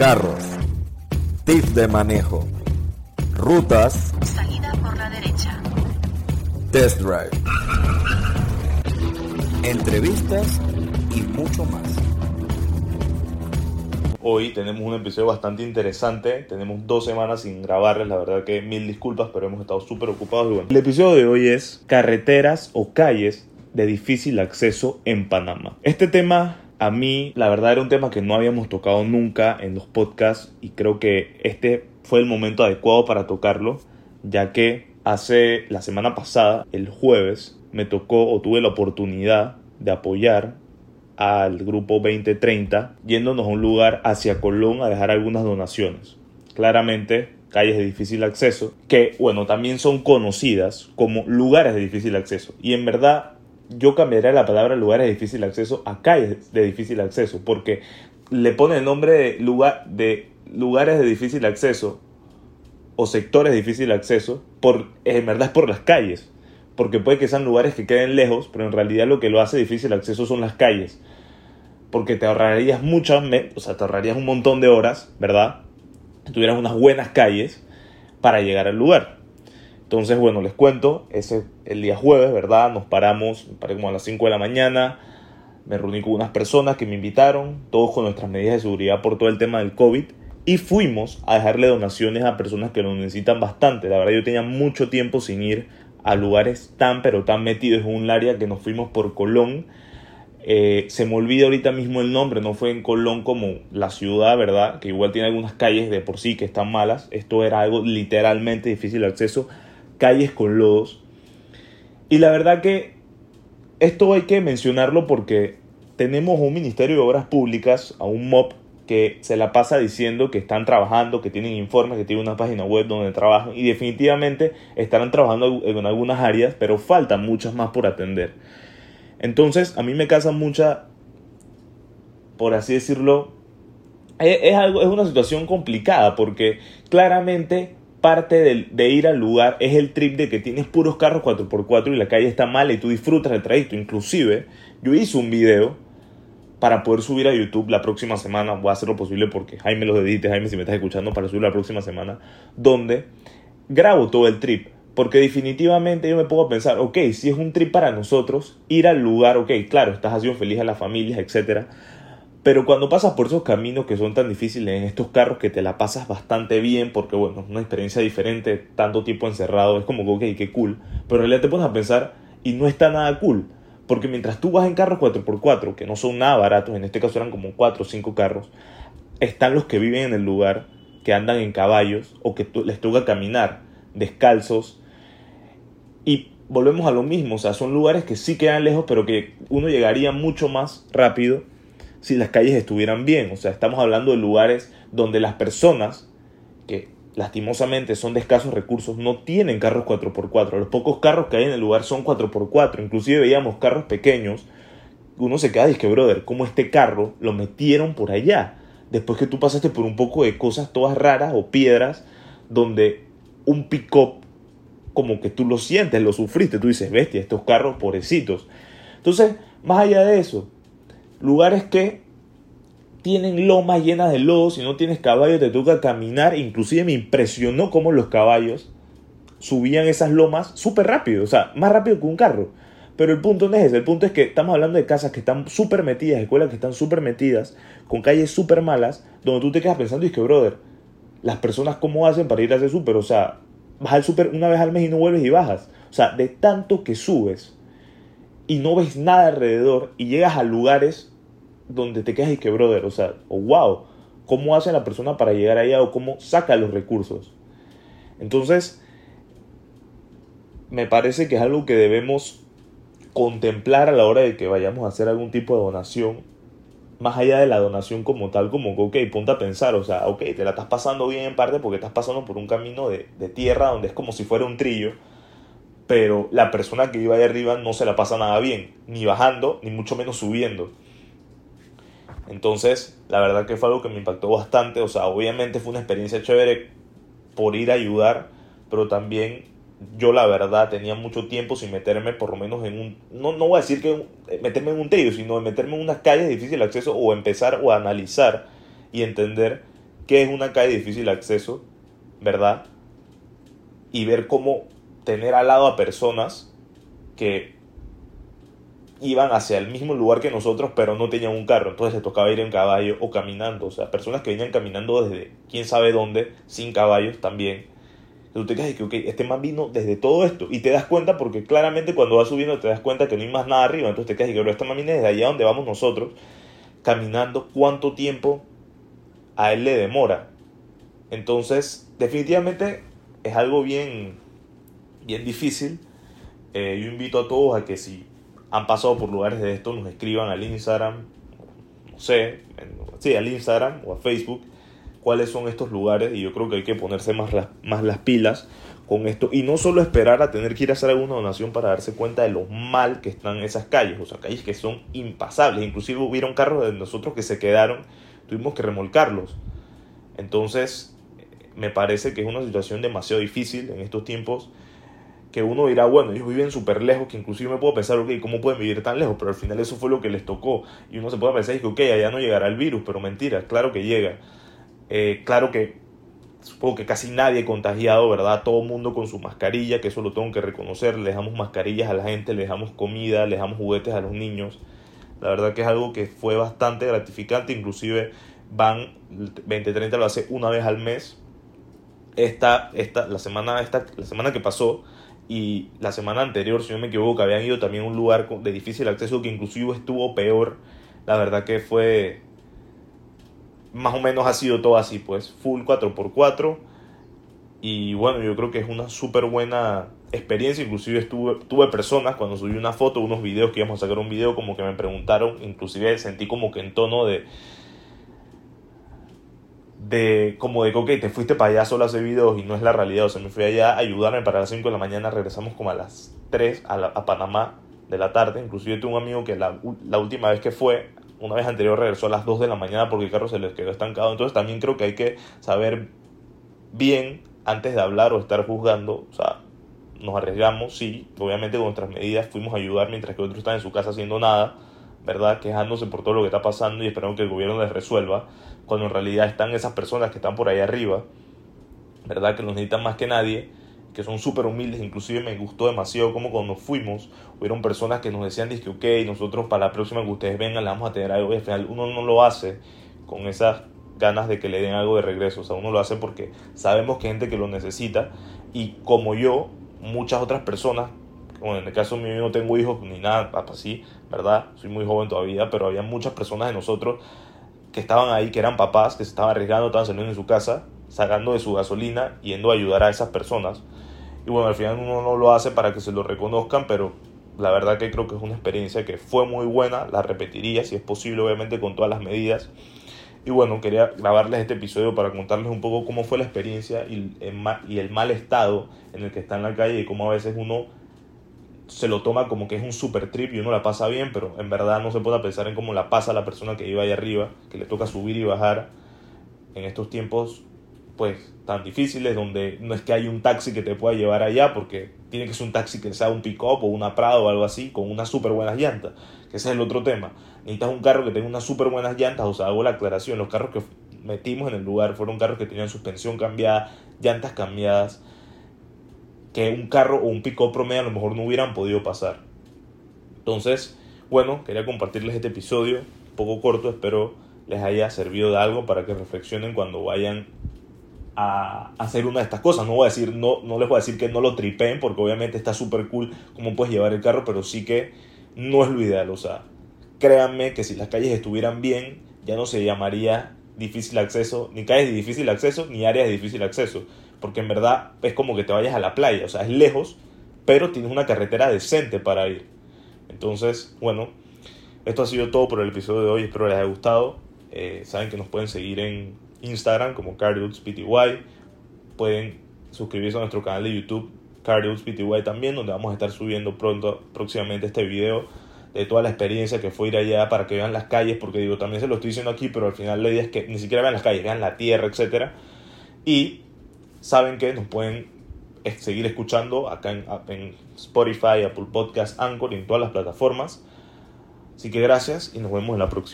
carros, tips de manejo, rutas, Salida por la derecha. test drive, entrevistas y mucho más. Hoy tenemos un episodio bastante interesante. Tenemos dos semanas sin grabarles. La verdad que mil disculpas, pero hemos estado súper ocupados. y bueno. El episodio de hoy es carreteras o calles de difícil acceso en Panamá. Este tema a mí, la verdad, era un tema que no habíamos tocado nunca en los podcasts y creo que este fue el momento adecuado para tocarlo, ya que hace la semana pasada, el jueves, me tocó o tuve la oportunidad de apoyar al grupo 2030 yéndonos a un lugar hacia Colón a dejar algunas donaciones. Claramente calles de difícil acceso, que bueno, también son conocidas como lugares de difícil acceso. Y en verdad yo cambiaría la palabra lugares de difícil acceso a calles de difícil acceso, porque le pone el nombre de, lugar, de lugares de difícil acceso o sectores de difícil acceso, por, en verdad es por las calles porque puede que sean lugares que queden lejos, pero en realidad lo que lo hace difícil acceso son las calles. Porque te ahorrarías muchas, o sea, te ahorrarías un montón de horas, ¿verdad? Si tuvieras unas buenas calles para llegar al lugar. Entonces, bueno, les cuento, ese el día jueves, ¿verdad? Nos paramos, me paré como a las 5 de la mañana, me reuní con unas personas que me invitaron, todos con nuestras medidas de seguridad por todo el tema del COVID, y fuimos a dejarle donaciones a personas que lo necesitan bastante. La verdad, yo tenía mucho tiempo sin ir a lugares tan pero tan metidos en un área que nos fuimos por Colón. Eh, se me olvida ahorita mismo el nombre, no fue en Colón como la ciudad, ¿verdad? Que igual tiene algunas calles de por sí que están malas. Esto era algo literalmente difícil de acceso, calles con lodos. Y la verdad que esto hay que mencionarlo porque tenemos un Ministerio de Obras Públicas, a un MOP que se la pasa diciendo que están trabajando, que tienen informes, que tienen una página web donde trabajan y definitivamente estarán trabajando en algunas áreas, pero faltan muchas más por atender. Entonces, a mí me casa mucha, por así decirlo, es, es algo, es una situación complicada porque claramente parte de, ir al lugar es el trip de que tienes puros carros 4x4 y la calle está mala y tú disfrutas del trayecto. Inclusive, yo hice un video para poder subir a YouTube la próxima semana. Voy a hacer lo posible porque Jaime los edite, Jaime si me estás escuchando para subir la próxima semana, donde grabo todo el trip. Porque definitivamente yo me pongo a pensar, ok, si es un trip para nosotros, ir al lugar, ok, claro, estás haciendo feliz a las familias, etc. Pero cuando pasas por esos caminos que son tan difíciles en estos carros que te la pasas bastante bien, porque bueno, es una experiencia diferente, tanto tiempo encerrado, es como que, ok, qué cool. Pero en realidad te pones a pensar y no está nada cool. Porque mientras tú vas en carros 4x4, que no son nada baratos, en este caso eran como 4 o 5 carros, están los que viven en el lugar, que andan en caballos o que les toca caminar descalzos. Y volvemos a lo mismo, o sea, son lugares que sí quedan lejos, pero que uno llegaría mucho más rápido si las calles estuvieran bien. O sea, estamos hablando de lugares donde las personas que lastimosamente son de escasos recursos, no tienen carros 4x4. Los pocos carros que hay en el lugar son 4x4. Inclusive veíamos carros pequeños. Uno se queda y que, brother, ¿cómo este carro lo metieron por allá? Después que tú pasaste por un poco de cosas todas raras o piedras, donde un pick-up, como que tú lo sientes, lo sufriste. Tú dices, bestia, estos carros pobrecitos. Entonces, más allá de eso, lugares que tienen lomas llenas de lodo, si no tienes caballo te toca caminar, inclusive me impresionó cómo los caballos subían esas lomas súper rápido, o sea, más rápido que un carro. Pero el punto no es ese, el punto es que estamos hablando de casas que están súper metidas, escuelas que están súper metidas, con calles súper malas, donde tú te quedas pensando y es que, brother, las personas cómo hacen para ir a hacer súper, o sea, vas al súper una vez al mes y no vuelves y bajas. O sea, de tanto que subes y no ves nada alrededor y llegas a lugares donde te quedas y que, brother, o sea, oh, wow, ¿cómo hace la persona para llegar allá o cómo saca los recursos? Entonces, me parece que es algo que debemos contemplar a la hora de que vayamos a hacer algún tipo de donación, más allá de la donación como tal, como que, ok, ponte a pensar, o sea, ok, te la estás pasando bien en parte porque estás pasando por un camino de, de tierra donde es como si fuera un trillo, pero la persona que iba ahí arriba no se la pasa nada bien, ni bajando, ni mucho menos subiendo. Entonces, la verdad que fue algo que me impactó bastante. O sea, obviamente fue una experiencia chévere por ir a ayudar, pero también yo la verdad tenía mucho tiempo sin meterme por lo menos en un... No, no voy a decir que meterme en un trillo, sino meterme en unas calles de difícil acceso o empezar o analizar y entender qué es una calle de difícil acceso, ¿verdad? Y ver cómo tener al lado a personas que iban hacia el mismo lugar que nosotros, pero no tenían un carro. Entonces les tocaba ir en caballo o caminando. O sea, personas que venían caminando desde quién sabe dónde, sin caballos también. Tú te quedas que, ok, este man vino desde todo esto. Y te das cuenta porque claramente cuando vas subiendo te das cuenta que no hay más nada arriba. Entonces te quedas que, pero este man desde allá donde vamos nosotros, caminando. ¿Cuánto tiempo a él le demora? Entonces, definitivamente es algo bien, bien difícil. Eh, yo invito a todos a que si han pasado por lugares de esto, nos escriban al Instagram, no sé, sí, al Instagram o a Facebook, cuáles son estos lugares y yo creo que hay que ponerse más, más las pilas con esto y no solo esperar a tener que ir a hacer alguna donación para darse cuenta de lo mal que están esas calles, o sea, calles que son impasables, inclusive hubieron carros de nosotros que se quedaron, tuvimos que remolcarlos. Entonces, me parece que es una situación demasiado difícil en estos tiempos que uno dirá, bueno, ellos viven súper lejos, que inclusive me puedo pensar, ok, ¿cómo pueden vivir tan lejos? Pero al final eso fue lo que les tocó. Y uno se puede pensar, que, ok, allá no llegará el virus, pero mentira, claro que llega. Eh, claro que supongo que casi nadie contagiado, ¿verdad? Todo el mundo con su mascarilla, que eso lo tengo que reconocer. Le dejamos mascarillas a la gente, le dejamos comida, le dejamos juguetes a los niños. La verdad que es algo que fue bastante gratificante, inclusive van 2030 lo hace una vez al mes. Esta, esta, la, semana, esta, la semana que pasó, y la semana anterior, si no me equivoco, habían ido también a un lugar de difícil acceso que inclusive estuvo peor. La verdad que fue más o menos ha sido todo así, pues full 4x4 y bueno, yo creo que es una súper buena experiencia, inclusive estuve, tuve personas cuando subí una foto, unos videos que íbamos a sacar un video como que me preguntaron, inclusive sentí como que en tono de de como de que, ok, te fuiste para allá solo a hacer videos y no es la realidad, o sea, me fui allá a ayudarme para las 5 de la mañana, regresamos como a las 3 a, a Panamá de la tarde, inclusive tuve un amigo que la, la, última vez que fue, una vez anterior regresó a las 2 de la mañana porque el carro se les quedó estancado, entonces también creo que hay que saber bien antes de hablar o estar juzgando, o sea, nos arriesgamos, sí, obviamente con nuestras medidas fuimos a ayudar mientras que otros están en su casa haciendo nada, ¿verdad? Quejándose por todo lo que está pasando y esperando que el gobierno les resuelva, cuando en realidad están esas personas que están por ahí arriba, ¿verdad? Que nos necesitan más que nadie, que son súper humildes, inclusive me gustó demasiado como cuando fuimos, hubieron personas que nos decían, que ok, nosotros para la próxima que ustedes vengan le vamos a tener algo, y al final uno no lo hace con esas ganas de que le den algo de regreso, o sea, uno lo hace porque sabemos que hay gente que lo necesita y como yo, muchas otras personas bueno, en el caso mío no tengo hijos ni nada así, ¿verdad? Soy muy joven todavía, pero había muchas personas de nosotros que estaban ahí, que eran papás, que se estaban arriesgando, estaban saliendo de su casa, sacando de su gasolina, yendo a ayudar a esas personas. Y bueno, al final uno no lo hace para que se lo reconozcan, pero la verdad que creo que es una experiencia que fue muy buena, la repetiría si es posible, obviamente con todas las medidas. Y bueno, quería grabarles este episodio para contarles un poco cómo fue la experiencia y el mal estado en el que está en la calle y cómo a veces uno se lo toma como que es un super trip y uno la pasa bien, pero en verdad no se puede pensar en cómo la pasa la persona que iba ahí arriba, que le toca subir y bajar en estos tiempos pues tan difíciles donde no es que hay un taxi que te pueda llevar allá porque tiene que ser un taxi que sea un pick-up o una Prado o algo así con unas súper buenas llantas, que ese es el otro tema. Necesitas un carro que tenga unas súper buenas llantas, o sea, hago la aclaración, los carros que metimos en el lugar fueron carros que tenían suspensión cambiada, llantas cambiadas, que un carro o un pick-up promedio a lo mejor no hubieran podido pasar. Entonces, bueno, quería compartirles este episodio, un poco corto, espero les haya servido de algo para que reflexionen cuando vayan a hacer una de estas cosas. No voy a decir, no, no les voy a decir que no lo tripeen, porque obviamente está súper cool cómo puedes llevar el carro, pero sí que no es lo ideal. O sea, créanme que si las calles estuvieran bien, ya no se llamaría difícil acceso, ni calles de difícil acceso, ni áreas de difícil acceso porque en verdad es como que te vayas a la playa, o sea, es lejos, pero tienes una carretera decente para ir. Entonces, bueno, esto ha sido todo por el episodio de hoy, espero les haya gustado. Eh, saben que nos pueden seguir en Instagram como CardioPty, pueden suscribirse a nuestro canal de YouTube CardioPty también, donde vamos a estar subiendo pronto, próximamente este video de toda la experiencia que fue ir allá para que vean las calles, porque digo, también se lo estoy diciendo aquí, pero al final la idea es que ni siquiera vean las calles, vean la tierra, etcétera. Y saben que nos pueden eh, seguir escuchando acá en, Spotify, Apple Podcast, Anchor y en todas las plataformas. Así que gracias y nos vemos en la próxima.